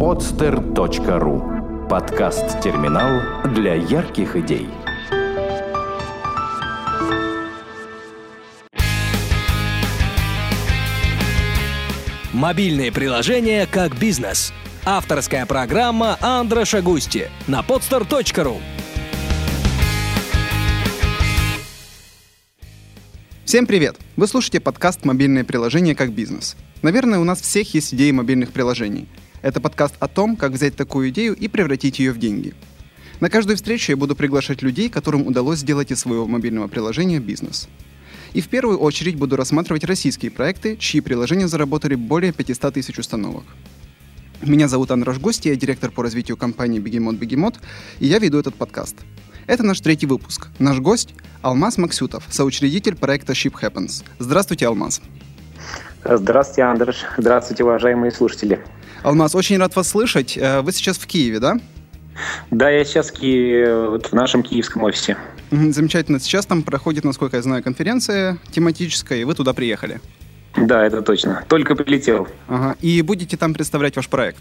podster.ru Подкаст-терминал для ярких идей. Мобильные приложения как бизнес. Авторская программа Андроша Густи на podster.ru Всем привет! Вы слушаете подкаст «Мобильные приложения как бизнес». Наверное, у нас всех есть идеи мобильных приложений. Это подкаст о том, как взять такую идею и превратить ее в деньги. На каждую встречу я буду приглашать людей, которым удалось сделать из своего мобильного приложения бизнес. И в первую очередь буду рассматривать российские проекты, чьи приложения заработали более 500 тысяч установок. Меня зовут Андраш Гости, я директор по развитию компании Бегемот Бегемот, и я веду этот подкаст – это наш третий выпуск. Наш гость – Алмаз Максютов, соучредитель проекта Ship Happens. Здравствуйте, Алмаз. Здравствуйте, Андреш. Здравствуйте, уважаемые слушатели. Алмаз, очень рад вас слышать. Э, вы сейчас в Киеве, да? Да, я сейчас в, Киеве, вот в нашем киевском офисе. Замечательно. Сейчас там проходит, насколько я знаю, конференция тематическая, и вы туда приехали. Да, это точно. Только прилетел. Ага. И будете там представлять ваш проект?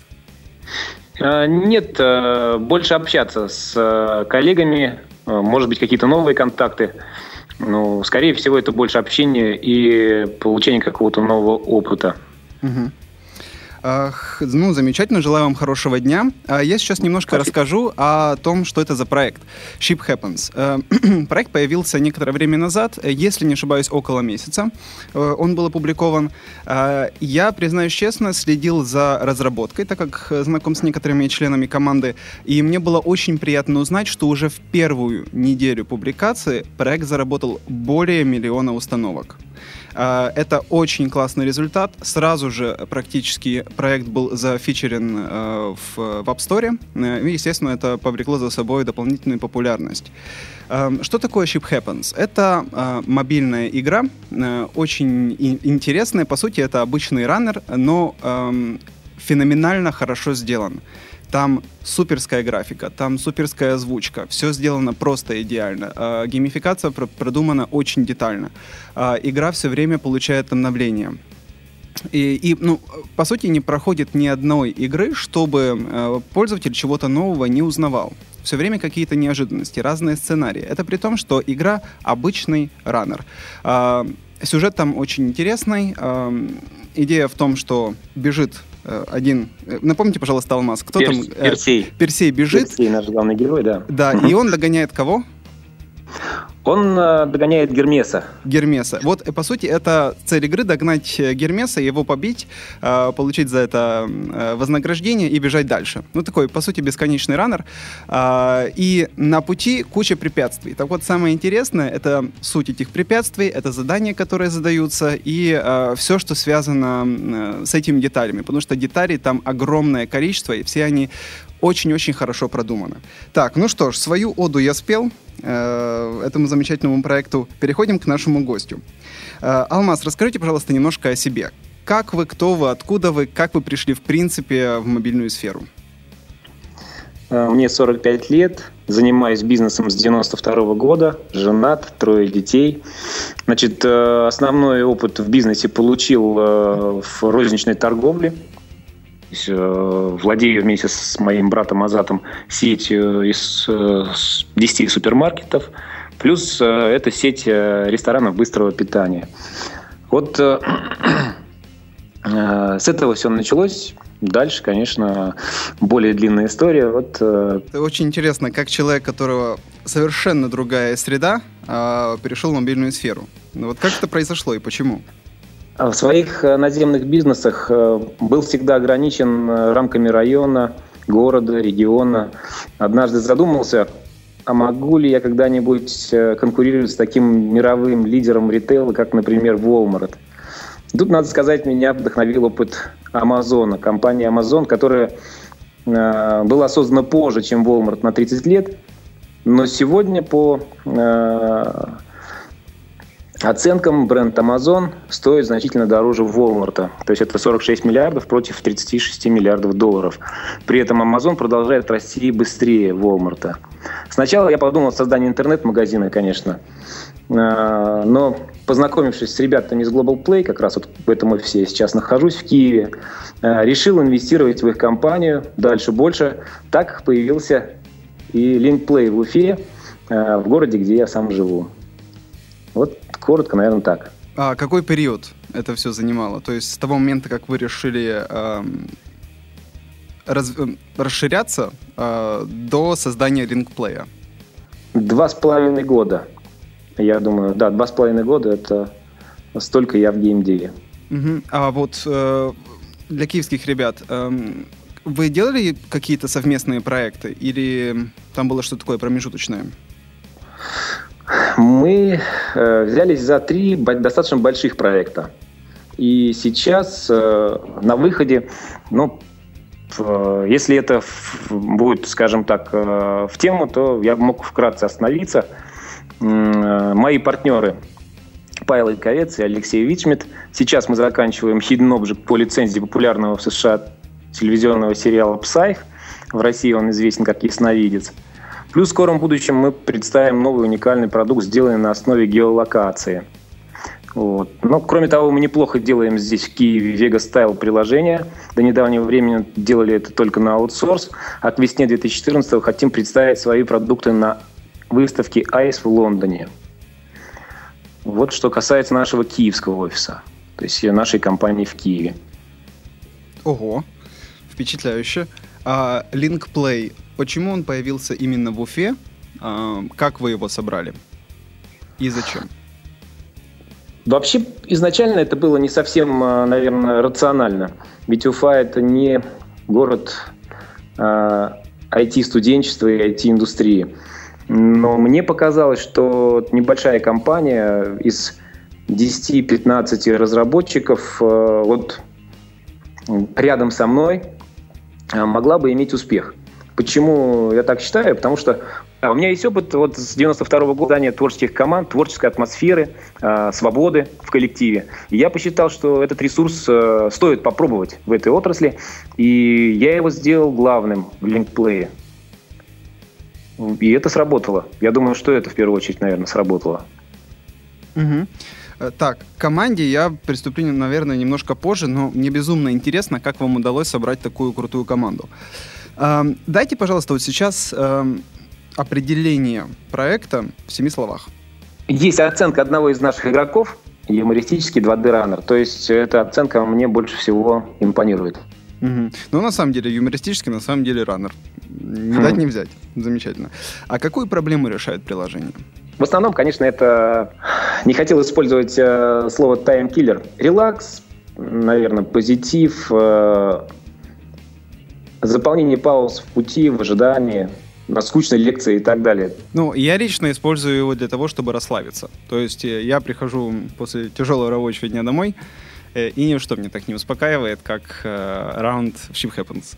А, нет, э, больше общаться с э, коллегами, э, может быть, какие-то новые контакты. Ну, скорее всего, это больше общение и получение какого-то нового опыта. Угу. Ну, замечательно, желаю вам хорошего дня. А я сейчас немножко Спасибо. расскажу о том, что это за проект. Ship Happens. Э, проект появился некоторое время назад, если не ошибаюсь, около месяца. Э, он был опубликован. Э, я, признаюсь честно, следил за разработкой, так как знаком с некоторыми членами команды, и мне было очень приятно узнать, что уже в первую неделю публикации проект заработал более миллиона установок. А, это очень классный результат. Сразу же практически проект был зафичерен э, в, App Store. Э, и, естественно, это повлекло за собой дополнительную популярность. Эм, что такое Ship Happens? Это э, мобильная игра, очень интересная. По сути, это обычный раннер, но эм, феноменально хорошо сделан. Там суперская графика, там суперская озвучка, все сделано просто идеально. Э, геймификация пр- продумана очень детально. Э, игра все время получает обновления. И, и, ну, по сути, не проходит ни одной игры, чтобы э, пользователь чего-то нового не узнавал. Все время какие-то неожиданности, разные сценарии. Это при том, что игра обычный раннер. Э, сюжет там очень интересный. Э, идея в том, что бежит один... Э, напомните, пожалуйста, Алмаз, кто Перс, там? Э, Персей. Персей бежит. Персей, наш главный герой, да. Да, и он догоняет кого? Он э, догоняет Гермеса. Гермеса. Вот, по сути, это цель игры — догнать Гермеса, его побить, э, получить за это э, вознаграждение и бежать дальше. Ну, такой, по сути, бесконечный раннер. Э, и на пути куча препятствий. Так вот, самое интересное — это суть этих препятствий, это задания, которые задаются, и э, все, что связано э, с этими деталями. Потому что деталей там огромное количество, и все они очень-очень хорошо продуманы. Так, ну что ж, свою оду я спел э, этому замечательному проекту. Переходим к нашему гостю. Э, Алмаз, расскажите, пожалуйста, немножко о себе. Как вы, кто вы, откуда вы, как вы пришли, в принципе, в мобильную сферу? Э, мне 45 лет, занимаюсь бизнесом с 92 года, женат, трое детей. Значит, основной опыт в бизнесе получил в розничной торговле. Э, владею вместе с моим братом Азатом сетью из 10 э, супермаркетов, плюс э, это сеть ресторанов быстрого питания. Вот с этого все началось. Дальше, конечно, более длинная история. Вот, Это очень интересно, как человек, которого совершенно другая среда, перешел в мобильную сферу. Вот как это произошло и почему? В своих э, наземных бизнесах э, был всегда ограничен э, рамками района, города, региона. Однажды задумался, а могу ли я когда-нибудь конкурировать с таким мировым лидером ритейла, как, например, Walmart? Тут, надо сказать, меня вдохновил опыт Амазона, компании Amazon, которая была создана позже, чем Walmart на 30 лет, но сегодня по оценкам бренд Amazon стоит значительно дороже Walmart. То есть это 46 миллиардов против 36 миллиардов долларов. При этом Amazon продолжает расти быстрее Walmart. Сначала я подумал о создании интернет-магазина, конечно. А, но познакомившись с ребятами из Global Play, как раз вот в этом офисе я сейчас нахожусь в Киеве, э, решил инвестировать в их компанию дальше больше. Так появился и Link Play в Уфе, э, в городе, где я сам живу. Вот коротко, наверное, так. А какой период это все занимало? То есть с того момента, как вы решили э, раз, расширяться э, до создания линкплея? Два с половиной года. Я думаю, да, два с половиной года это столько я в геймдеве. Угу. А вот э, для киевских ребят, э, вы делали какие-то совместные проекты или там было что-то такое промежуточное? Мы э, взялись за три достаточно больших проекта. И сейчас э, на выходе, ну, э, если это в, будет, скажем так, э, в тему, то я мог вкратце остановиться – Э, мои партнеры Павел Ильковец и Алексей Вичмит. Сейчас мы заканчиваем Hidden Object по лицензии популярного в США телевизионного сериала «Псайх». В России он известен как «Ясновидец». Плюс в скором будущем мы представим новый уникальный продукт, сделанный на основе геолокации. Вот. Но, кроме того, мы неплохо делаем здесь, в Киеве, Vega Style приложение. До недавнего времени делали это только на аутсорс. А к весне 2014 хотим представить свои продукты на выставки ICE в Лондоне. Вот что касается нашего киевского офиса, то есть нашей компании в Киеве. Ого, впечатляюще. А LinkPlay, почему он появился именно в Уфе? А, как вы его собрали? И зачем? Вообще, изначально это было не совсем, а, наверное, рационально. Ведь Уфа – это не город IT-студенчества а, и IT-индустрии. Но мне показалось, что небольшая компания из 10-15 разработчиков вот рядом со мной могла бы иметь успех. Почему я так считаю? Потому что у меня есть опыт вот с 92 -го года творческих команд, творческой атмосферы, э, свободы в коллективе. И я посчитал, что этот ресурс э, стоит попробовать в этой отрасли, и я его сделал главным в линкплее. И это сработало. Я думаю, что это в первую очередь, наверное, сработало. Угу. Так, к команде я приступлю, наверное, немножко позже, но мне безумно интересно, как вам удалось собрать такую крутую команду. Дайте, пожалуйста, вот сейчас определение проекта в семи словах. Есть оценка одного из наших игроков, юмористический 2D-раннер. То есть эта оценка мне больше всего импонирует. Угу. Ну, на самом деле, юмористический, на самом деле, раннер. Не хм. дать не взять. Замечательно. А какую проблему решает приложение? В основном, конечно, это... Не хотел использовать э, слово таймкиллер. Релакс, наверное, позитив, э, заполнение пауз в пути, в ожидании, на скучной лекции и так далее. Ну, я лично использую его для того, чтобы расслабиться. То есть э, я прихожу после тяжелого рабочего дня домой, э, и ничто мне так не успокаивает, как э, раунд в Ship Happens.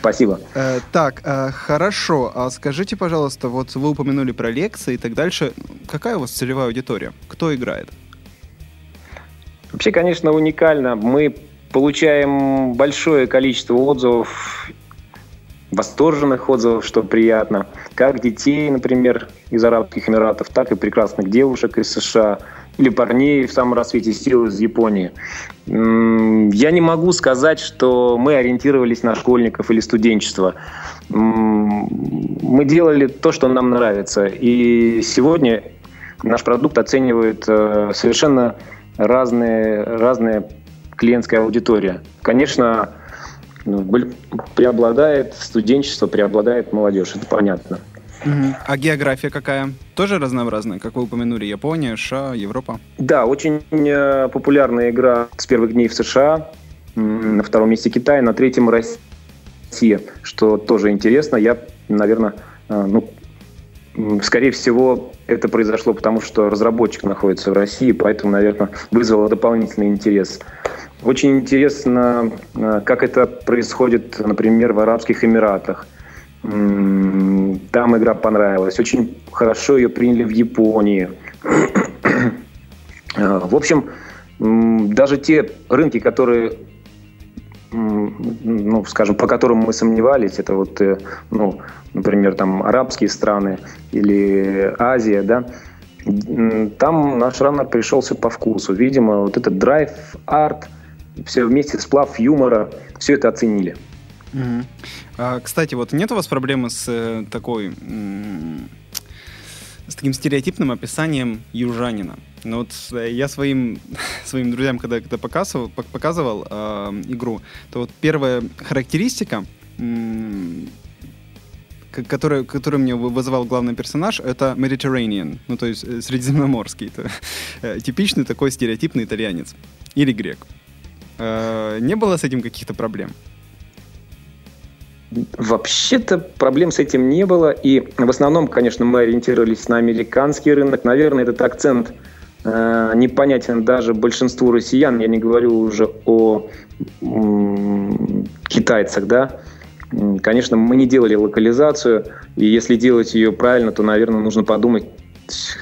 Спасибо. Э, так, э, хорошо. А скажите, пожалуйста, вот вы упомянули про лекции и так дальше. Какая у вас целевая аудитория? Кто играет? Вообще, конечно, уникально. Мы получаем большое количество отзывов, восторженных отзывов, что приятно. Как детей, например, из Арабских Эмиратов, так и прекрасных девушек из США – или парней в самом рассвете сил из Японии. Я не могу сказать, что мы ориентировались на школьников или студенчество. Мы делали то, что нам нравится. И сегодня наш продукт оценивает э, совершенно разные, разные клиентская аудитория. Конечно, ну, преобладает студенчество, преобладает молодежь, это понятно. Угу. А география какая? Тоже разнообразная, как вы упомянули, Япония, США, Европа? Да, очень э, популярная игра с первых дней в США, на втором месте Китай, на третьем Россия, что тоже интересно. Я, наверное, э, ну, скорее всего, это произошло потому, что разработчик находится в России, поэтому, наверное, вызвало дополнительный интерес. Очень интересно, э, как это происходит, например, в Арабских Эмиратах – там игра понравилась. Очень хорошо ее приняли в Японии. Э, в общем, даже те рынки, которые, ну, скажем, по которым мы сомневались, это вот, э, ну, например, там арабские страны или Азия, да, там наш раннер пришелся по вкусу. Видимо, вот этот драйв, арт, все вместе, сплав юмора, все это оценили. Угу. А, кстати, вот нет у вас проблемы с э, такой с таким стереотипным описанием южанина. Ну вот э, я своим, своим друзьям, когда, когда показывал, показывал э, игру, то вот первая характеристика, которая, которую мне вызывал главный персонаж, это Mediterranean, ну то есть э, средиземноморский. Это, э, типичный такой стереотипный итальянец. Или грек. Э, не было с этим каких-то проблем? Вообще-то проблем с этим не было. И в основном, конечно, мы ориентировались на американский рынок. Наверное, этот акцент э, непонятен даже большинству россиян. Я не говорю уже о м- китайцах, да. Конечно, мы не делали локализацию, и если делать ее правильно, то, наверное, нужно подумать,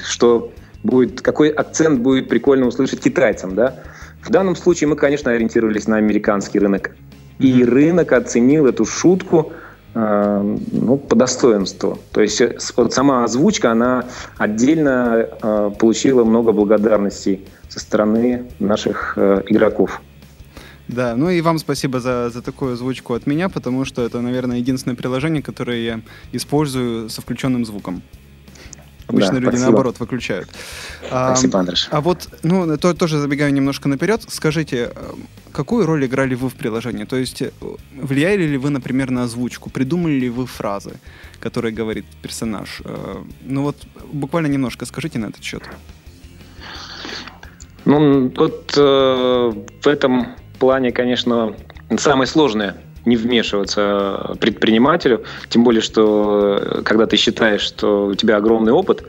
что будет, какой акцент будет прикольно услышать китайцам, да. В данном случае мы, конечно, ориентировались на американский рынок. И рынок оценил эту шутку э, ну, по достоинству. То есть э, вот сама озвучка, она отдельно э, получила много благодарностей со стороны наших э, игроков. Да, ну и вам спасибо за, за такую озвучку от меня, потому что это, наверное, единственное приложение, которое я использую со включенным звуком. Обычно да, люди спасибо. наоборот выключают. Спасибо, а, Андреш. А вот, ну, то, тоже забегаю немножко наперед. Скажите, э, какую роль играли вы в приложении? То есть э, влияли ли вы, например, на озвучку? Придумали ли вы фразы, которые говорит персонаж? Э, ну вот буквально немножко скажите на этот счет. Ну, тут э, в этом плане, конечно, самое сложное не вмешиваться предпринимателю, тем более, что э, когда ты считаешь, что у тебя огромный опыт,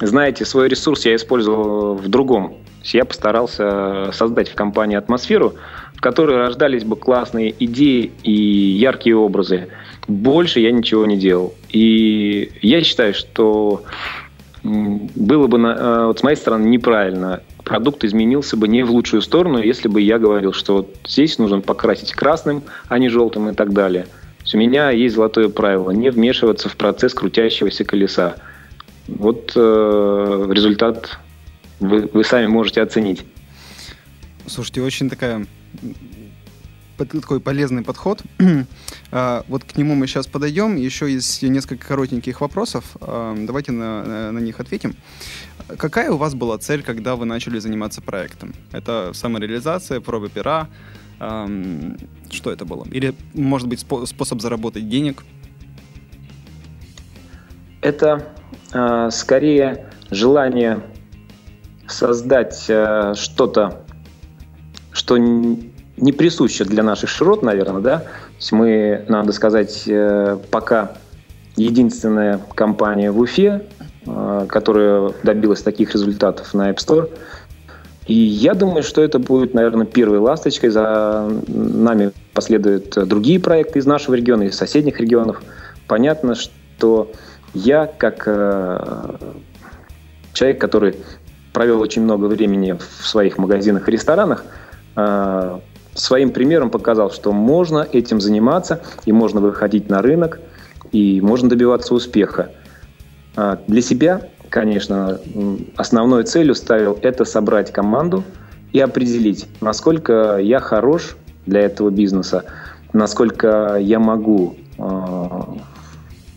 знаете, свой ресурс я использовал в другом. Я постарался создать в компании атмосферу, в которой рождались бы классные идеи и яркие образы. Больше я ничего не делал. И я считаю, что было бы, э, вот с моей стороны, неправильно продукт изменился бы не в лучшую сторону, если бы я говорил, что вот здесь нужно покрасить красным, а не желтым и так далее. у меня есть золотое правило – не вмешиваться в процесс крутящегося колеса. Вот э, результат вы, вы сами можете оценить. Слушайте, очень такая такой полезный подход. А, вот к нему мы сейчас подойдем. Еще есть несколько коротеньких вопросов. А, давайте на, на них ответим. Какая у вас была цель, когда вы начали заниматься проектом? Это самореализация, пробы пера? Что это было? Или, может быть, способ заработать денег? Это э, скорее желание создать э, что-то, что не присуще для наших широт, наверное, да. То есть мы, надо сказать, э, пока единственная компания в Уфе, которая добилась таких результатов на App Store. И я думаю, что это будет, наверное, первой ласточкой. За нами последуют другие проекты из нашего региона, из соседних регионов. Понятно, что я, как э, человек, который провел очень много времени в своих магазинах и ресторанах, своим примером показал, что можно этим заниматься, и можно выходить на рынок, и можно добиваться успеха. А для себя, конечно, основной целью ставил это собрать команду и определить, насколько я хорош для этого бизнеса, насколько я могу а,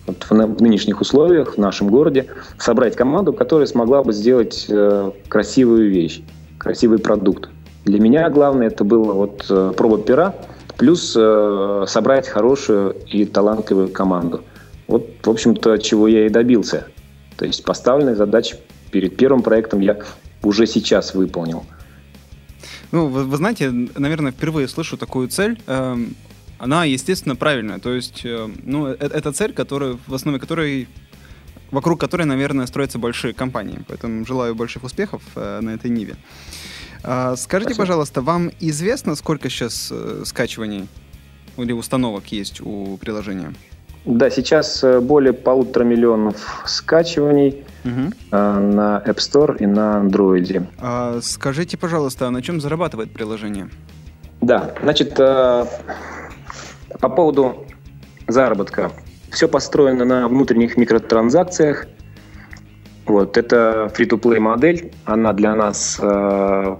в нынешних условиях в нашем городе собрать команду, которая смогла бы сделать э, красивую вещь, красивый продукт. Для меня главное это было вот э, проба пера, плюс э, собрать хорошую и талантливую команду. Вот, в общем-то, чего я и добился. То есть поставленные задачи перед первым проектом я уже сейчас выполнил. Ну, вы, вы знаете, наверное, впервые слышу такую цель. Эм, она, естественно, правильная. То есть, э, ну, это, это цель, которая, в основе которой вокруг которой, наверное, строятся большие компании. Поэтому желаю больших успехов э, на этой ниве. А, скажите, Спасибо. пожалуйста, вам известно, сколько сейчас э, скачиваний или установок есть у приложения? Да, сейчас э, более полутора миллионов скачиваний угу. на App Store и на Android. А, скажите, пожалуйста, а на чем зарабатывает приложение? Да, значит, по поводу заработка. Все построено на внутренних микротранзакциях. Вот, это free-to-play модель, она для нас, э,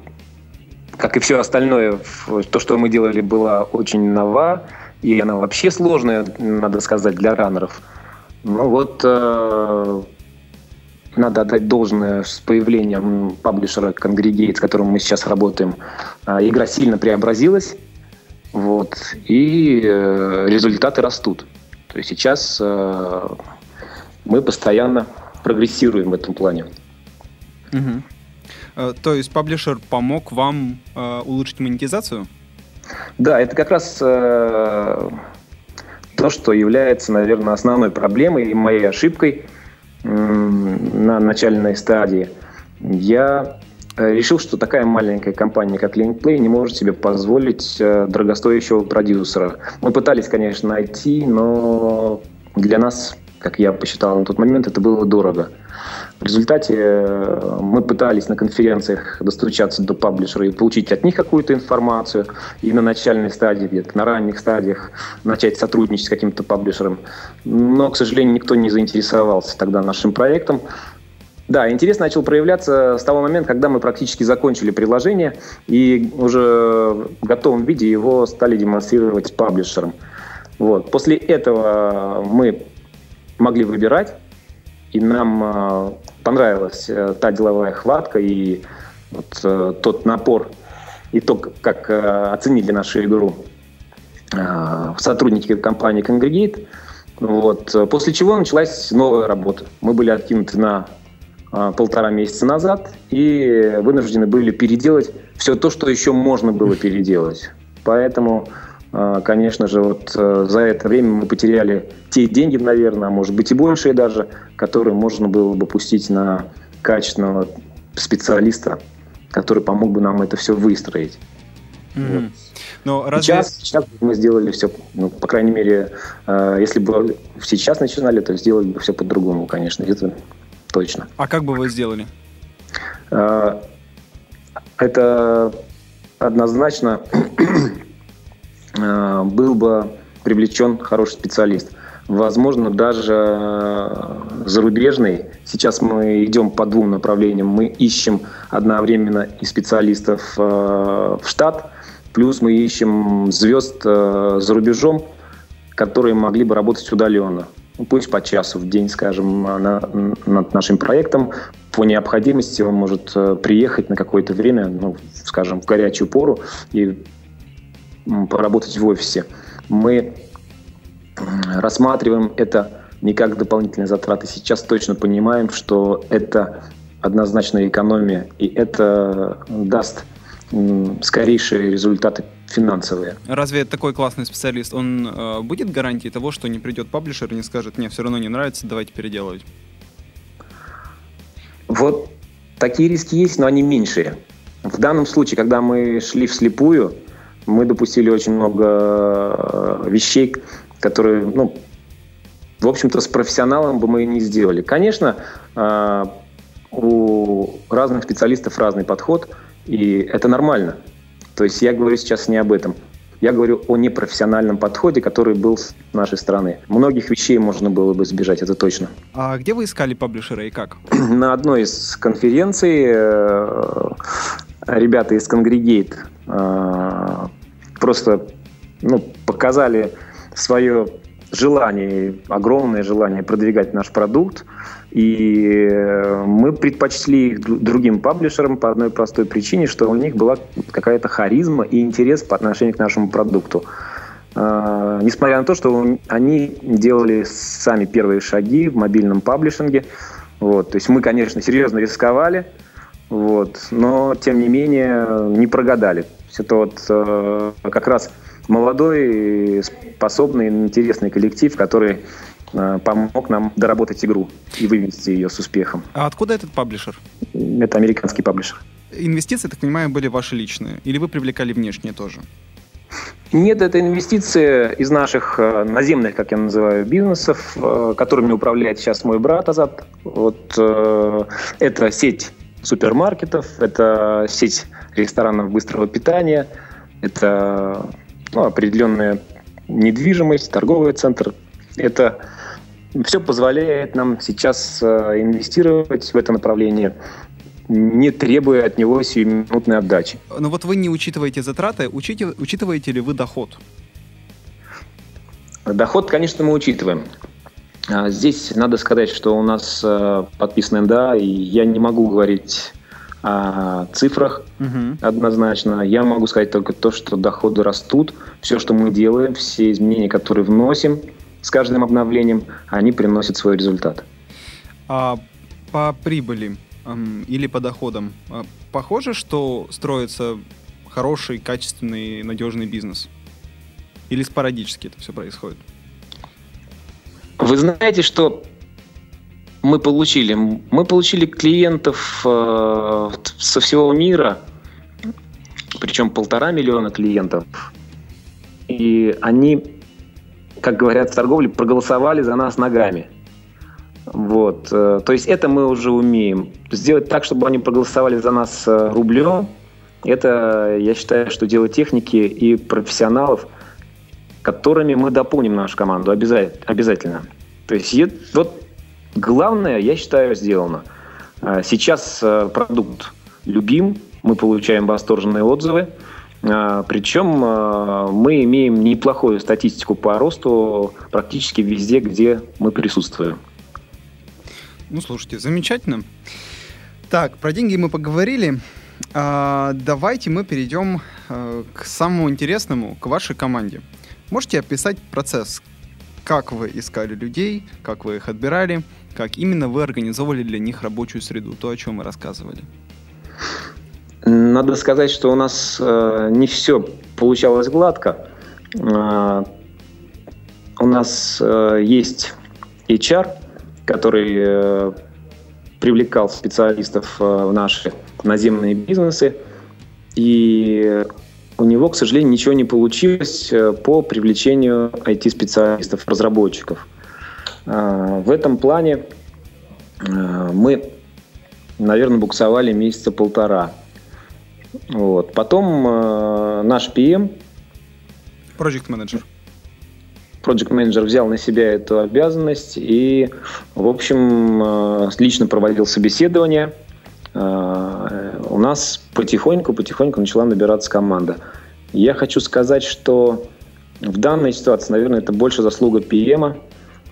как и все остальное, то, что мы делали, была очень нова, и она вообще сложная, надо сказать, для раннеров. Ну вот, э, надо отдать должное с появлением паблишера Congregate, с которым мы сейчас работаем. Э, игра сильно преобразилась, вот, и э, результаты растут. То есть сейчас э, мы постоянно прогрессируем в этом плане. Угу. То есть паблишер помог вам э, улучшить монетизацию? Да, это как раз э, то, что является, наверное, основной проблемой и моей ошибкой э, на начальной стадии. Я э, решил, что такая маленькая компания, как LinkPlay, не может себе позволить э, дорогостоящего продюсера. Мы пытались, конечно, найти, но для нас как я посчитал на тот момент, это было дорого. В результате э, мы пытались на конференциях достучаться до паблишера и получить от них какую-то информацию, и на начальной стадии, где-то на ранних стадиях начать сотрудничать с каким-то паблишером. Но, к сожалению, никто не заинтересовался тогда нашим проектом. Да, интерес начал проявляться с того момента, когда мы практически закончили приложение и уже в готовом виде его стали демонстрировать паблишерам. Вот. После этого мы могли выбирать, и нам э, понравилась э, та деловая хватка и вот, э, тот напор и то, как э, оценили нашу игру сотрудники компании Congregate. Вот. После чего началась новая работа. Мы были откинуты на полтора месяца назад и вынуждены были переделать все то, что еще можно было переделать. Поэтому конечно же, вот э, за это время мы потеряли те деньги, наверное, а может быть и большие даже, которые можно было бы пустить на качественного специалиста, который помог бы нам это все выстроить. Mm-hmm. Вот. Но разве... сейчас, сейчас мы сделали все, ну, по крайней мере, э, если бы сейчас начинали, то сделали бы все по-другому, конечно, это точно. А как бы вы сделали? Э, это однозначно был бы привлечен хороший специалист. Возможно, даже э, зарубежный. Сейчас мы идем по двум направлениям. Мы ищем одновременно и специалистов э, в штат, плюс мы ищем звезд за рубежом, которые могли бы работать удаленно. Ну, пусть по часу в день, скажем, на, над нашим проектом. По необходимости он может приехать на какое-то время, ну, скажем, в горячую пору и поработать в офисе. Мы рассматриваем это не как дополнительные затраты. Сейчас точно понимаем, что это однозначная экономия, и это даст скорейшие результаты финансовые. Разве такой классный специалист, он э, будет гарантией того, что не придет паблишер и не скажет, мне все равно не нравится, давайте переделывать? Вот такие риски есть, но они меньшие. В данном случае, когда мы шли вслепую, мы допустили очень много э, вещей, которые, ну, в общем-то, с профессионалом бы мы не сделали. Конечно, э, у разных специалистов разный подход, и это нормально. То есть я говорю сейчас не об этом. Я говорю о непрофессиональном подходе, который был с нашей стороны. Многих вещей можно было бы избежать, это точно. А где вы искали паблишера и как? На одной из конференций э, ребята из Congregate просто ну, показали свое желание, огромное желание продвигать наш продукт. И мы предпочли их другим паблишерам по одной простой причине, что у них была какая-то харизма и интерес по отношению к нашему продукту. Uh, несмотря на то, что они делали сами первые шаги в мобильном паблишинге. Вот. То есть мы, конечно, серьезно рисковали, вот. Но, тем не менее, не прогадали. Это вот э, как раз молодой, способный, интересный коллектив, который э, помог нам доработать игру и вывести ее с успехом. А откуда этот паблишер? Это американский паблишер. Инвестиции, так понимаю, были ваши личные? Или вы привлекали внешние тоже? Нет, это инвестиции из наших э, наземных, как я называю, бизнесов, э, которыми управляет сейчас мой брат Азат. Вот э, это сеть супермаркетов, это сеть ресторанов быстрого питания, это ну, определенная недвижимость, торговый центр. Это все позволяет нам сейчас э, инвестировать в это направление, не требуя от него сиюминутной отдачи. Но вот вы не учитываете затраты, учите, учитываете ли вы доход? Доход, конечно, мы учитываем. А, здесь надо сказать, что у нас э, подписан НДА, и я не могу говорить о цифрах угу. однозначно. Я могу сказать только то, что доходы растут. Все, что мы делаем, все изменения, которые вносим с каждым обновлением, они приносят свой результат. А по прибыли или по доходам э, похоже, что строится хороший, качественный, надежный бизнес? Или спорадически это все происходит? Вы знаете, что мы получили? Мы получили клиентов э, со всего мира, причем полтора миллиона клиентов. И они, как говорят в торговле, проголосовали за нас ногами. Вот. Э, то есть это мы уже умеем. Сделать так, чтобы они проголосовали за нас э, рублем, это, я считаю, что дело техники и профессионалов – которыми мы дополним нашу команду обязательно. То есть вот главное, я считаю, сделано. А, сейчас э, продукт любим, мы получаем восторженные отзывы, а, причем э, мы имеем неплохую статистику по росту практически везде, где мы присутствуем. Ну, слушайте, замечательно. Так, про деньги мы поговорили. А, давайте мы перейдем э, к самому интересному, к вашей команде. Можете описать процесс, как вы искали людей, как вы их отбирали, как именно вы организовывали для них рабочую среду, то, о чем мы рассказывали? Надо сказать, что у нас э, не все получалось гладко. Э, у нас э, есть HR, который э, привлекал специалистов э, в наши наземные бизнесы. И у него, к сожалению, ничего не получилось э, по привлечению IT-специалистов, разработчиков. А, в этом плане э, мы, наверное, буксовали месяца полтора. Вот. Потом э, наш PM, Project Manager. Project Manager взял на себя эту обязанность и, в общем, лично проводил собеседование – у нас потихоньку-потихоньку начала набираться команда. Я хочу сказать, что в данной ситуации, наверное, это больше заслуга ПМа.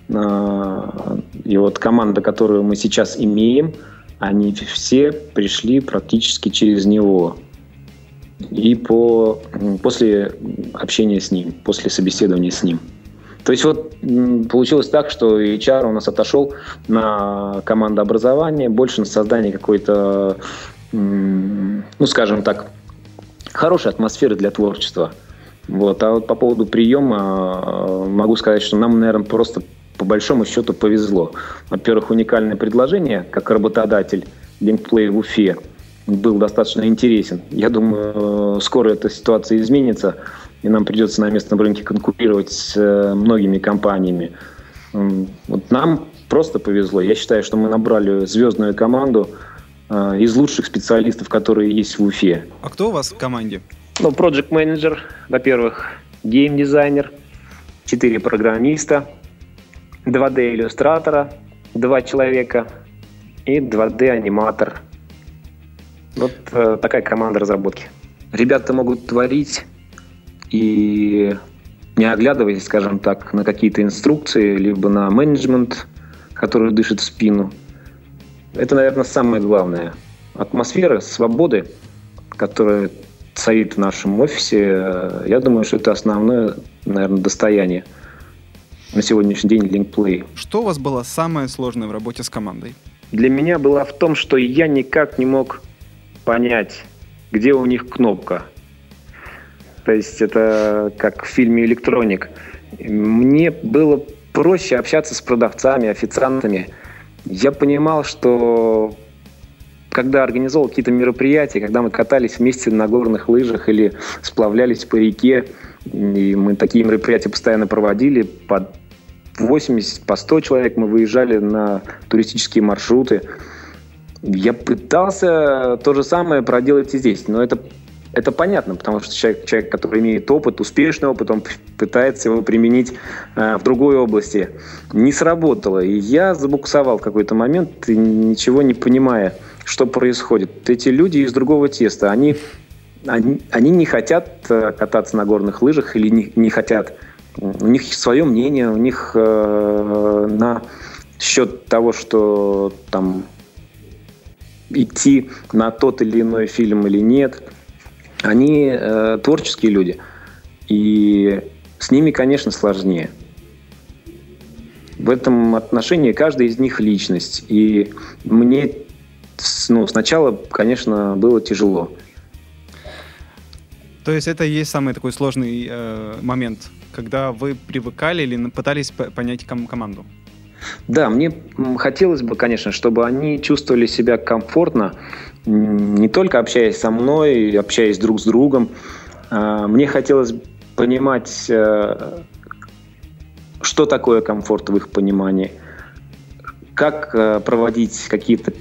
Э, и вот команда, которую мы сейчас имеем, они все пришли практически через него. И по, после общения с ним, после собеседования с ним. То есть вот получилось так, что HR у нас отошел на командообразование, больше на создание какой-то, ну, скажем так, хорошей атмосферы для творчества. Вот. А вот по поводу приема э, могу сказать, что нам, наверное, просто по большому счету повезло. Во-первых, уникальное предложение, как работодатель LinkPlay в Уфе, был достаточно интересен. Я думаю, скоро эта ситуация изменится и нам придется на местном рынке конкурировать с э, многими компаниями. Вот нам просто повезло. Я считаю, что мы набрали звездную команду э, из лучших специалистов, которые есть в Уфе. А кто у вас в команде? Ну, project менеджер во-первых, гейм-дизайнер, четыре программиста, 2D-иллюстратора, два человека и 2D-аниматор. Вот э, такая команда разработки. Ребята могут творить и не оглядываясь, скажем так, на какие-то инструкции, либо на менеджмент, который дышит в спину. Это, наверное, самое главное. Атмосфера свободы, которая царит в нашем офисе, я думаю, что это основное, наверное, достояние на сегодняшний день LinkPlay. Что у вас было самое сложное в работе с командой? Для меня было в том, что я никак не мог понять, где у них кнопка – то есть это как в фильме «Электроник». Мне было проще общаться с продавцами, официантами. Я понимал, что когда организовал какие-то мероприятия, когда мы катались вместе на горных лыжах или сплавлялись по реке, и мы такие мероприятия постоянно проводили, по 80, по 100 человек мы выезжали на туристические маршруты. Я пытался то же самое проделать и здесь, но это это понятно, потому что человек, человек, который имеет опыт, успешный опыт, он пытается его применить э, в другой области. Не сработало. И я забуксовал в какой-то момент, ничего не понимая, что происходит. Эти люди из другого теста, они, они, они не хотят э, кататься на горных лыжах или не, не хотят. У них свое мнение, у них э, на счет того, что там идти на тот или иной фильм или нет – они э, творческие люди. И с ними, конечно, сложнее. В этом отношении каждый из них личность. И мне ну, сначала, конечно, было тяжело. То есть это и есть самый такой сложный э, момент, когда вы привыкали или пытались понять ком- команду? Да, мне хотелось бы, конечно, чтобы они чувствовали себя комфортно, не только общаясь со мной, общаясь друг с другом. А, мне хотелось понимать, э, что такое комфорт в их понимании, как э, проводить какие-то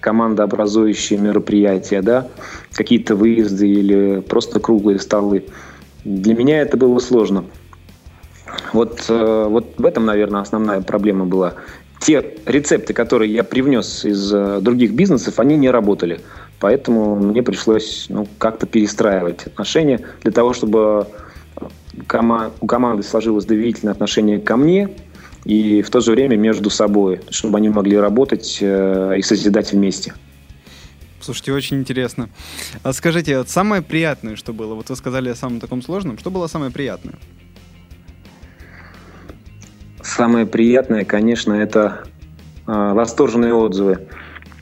командообразующие мероприятия, да, какие-то выезды или просто круглые столы. Для меня это было сложно. Вот, э, вот в этом, наверное, основная проблема была те рецепты, которые я привнес из э, других бизнесов, они не работали. Поэтому мне пришлось ну, как-то перестраивать отношения для того, чтобы кома- у команды сложилось доверительное отношение ко мне и в то же время между собой, чтобы они могли работать э, и созидать вместе. Слушайте, очень интересно. А скажите, вот самое приятное, что было? Вот вы сказали о самом таком сложном. Что было самое приятное? Самое приятное, конечно, это э, восторженные отзывы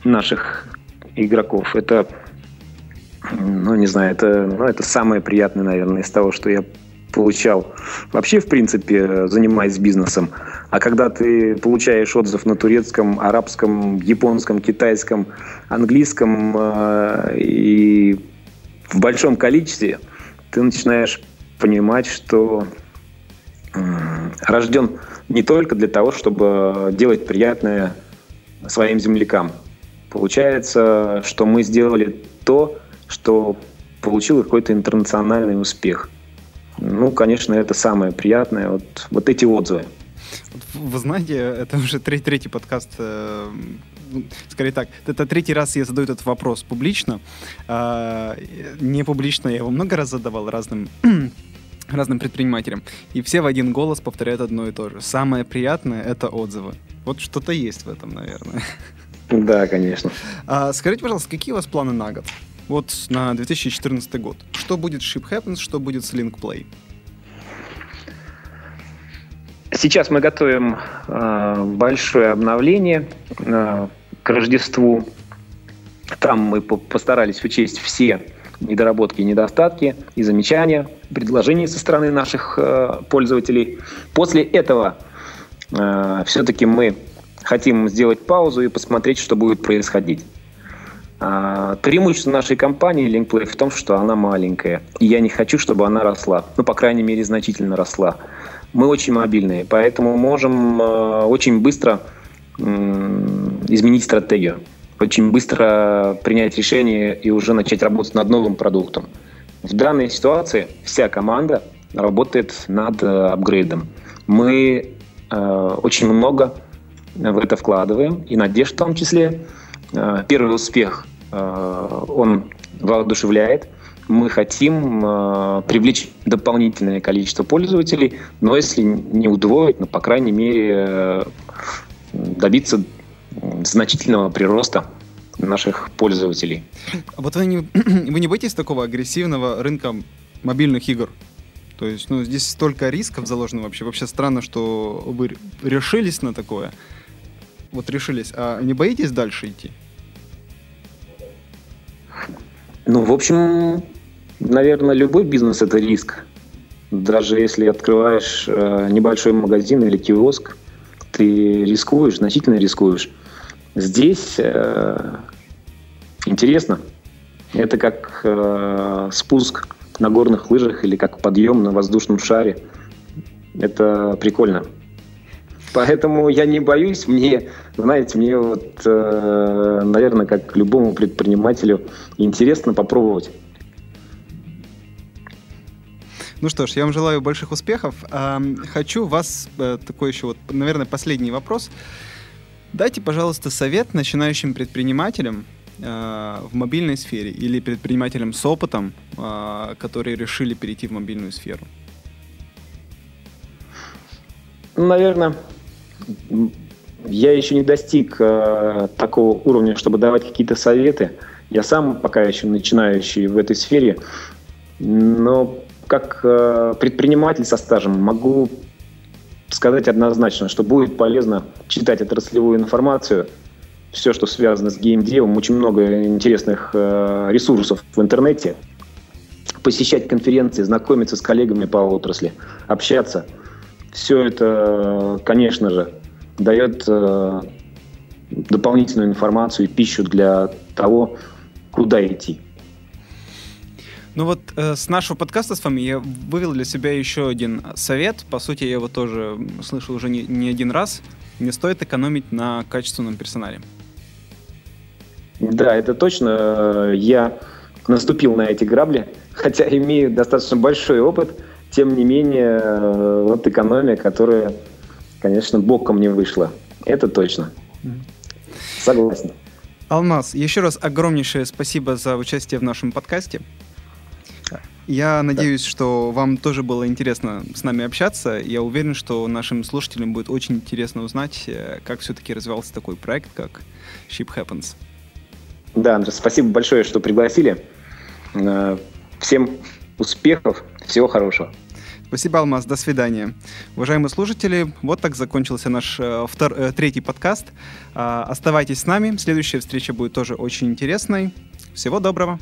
наших игроков. Это, ну, не знаю, это, ну, это самое приятное, наверное, из того, что я получал вообще, в принципе, занимаясь бизнесом. А когда ты получаешь отзыв на турецком, арабском, японском, китайском, английском э, и в большом количестве, ты начинаешь понимать, что э, рожден не только для того, чтобы делать приятное своим землякам. Получается, что мы сделали то, что получило какой-то интернациональный успех. Ну, конечно, это самое приятное, вот, вот эти отзывы. Вы знаете, это уже третий, третий подкаст, э, ну, скорее так, это третий раз я задаю этот вопрос публично. Э, не публично, я его много раз задавал разным разным предпринимателям. И все в один голос повторяют одно и то же. Самое приятное — это отзывы. Вот что-то есть в этом, наверное. Да, конечно. А, скажите, пожалуйста, какие у вас планы на год? Вот на 2014 год. Что будет с Ship Happens, что будет с Link Play? Сейчас мы готовим э, большое обновление э, к Рождеству. Там мы постарались учесть все недоработки, недостатки и замечания, предложения со стороны наших э, пользователей. После этого э, все-таки мы хотим сделать паузу и посмотреть, что будет происходить. А, преимущество нашей компании LinkPlay в том, что она маленькая, и я не хочу, чтобы она росла. Ну, по крайней мере, значительно росла. Мы очень мобильные, поэтому можем э, очень быстро изменить стратегию очень быстро принять решение и уже начать работать над новым продуктом. В данной ситуации вся команда работает над э, апгрейдом. Мы э, очень много в это вкладываем, и надежд в том числе. Э, первый успех, он воодушевляет. Мы хотим э, привлечь дополнительное количество пользователей, но если не удвоить, но, по крайней мере, э, добиться значительного прироста наших пользователей. А вот вы не, вы не боитесь такого агрессивного рынка мобильных игр? То есть, ну, здесь столько рисков заложено вообще. Вообще странно, что вы решились на такое. Вот решились. А не боитесь дальше идти? Ну, в общем, наверное, любой бизнес – это риск. Даже если открываешь э, небольшой магазин или киоск, ты рискуешь, значительно рискуешь. Здесь э, интересно. Это как э, спуск на горных лыжах или как подъем на воздушном шаре. Это прикольно. Поэтому я не боюсь. Мне, знаете, мне вот, э, наверное, как любому предпринимателю, интересно попробовать. Ну что ж, я вам желаю больших успехов. Хочу вас, э, такой еще вот, наверное, последний вопрос. Дайте, пожалуйста, совет начинающим предпринимателям э, в мобильной сфере или предпринимателям с опытом, э, которые решили перейти в мобильную сферу. Наверное, я еще не достиг э, такого уровня, чтобы давать какие-то советы. Я сам пока еще начинающий в этой сфере, но как э, предприниматель со стажем могу сказать однозначно, что будет полезно читать отраслевую информацию, все, что связано с геймдевом, очень много интересных э, ресурсов в интернете, посещать конференции, знакомиться с коллегами по отрасли, общаться. Все это, конечно же, дает э, дополнительную информацию и пищу для того, куда идти. Ну вот э, с нашего подкаста с вами я вывел для себя еще один совет. По сути, я его тоже слышал уже не, не один раз. Не стоит экономить на качественном персонале. Да, это точно. Я наступил на эти грабли, хотя имею достаточно большой опыт. Тем не менее, э, вот экономия, которая конечно, боком не вышло. Это точно. Согласен. Алмаз, еще раз огромнейшее спасибо за участие в нашем подкасте. Я надеюсь, да. что вам тоже было интересно с нами общаться. Я уверен, что нашим слушателям будет очень интересно узнать, э, как все-таки развивался такой проект, как Ship Happens. Да, Андрей, спасибо большое, что пригласили. Э, всем успехов, всего хорошего. Спасибо, Алмаз. До свидания. Уважаемые слушатели, вот так закончился наш э, втор, э, третий подкаст. Э, оставайтесь с нами. Следующая встреча будет тоже очень интересной. Всего доброго.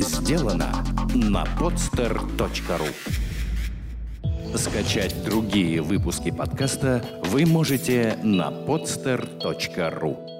Сделано на podster.ru Скачать другие выпуски подкаста вы можете на podster.ru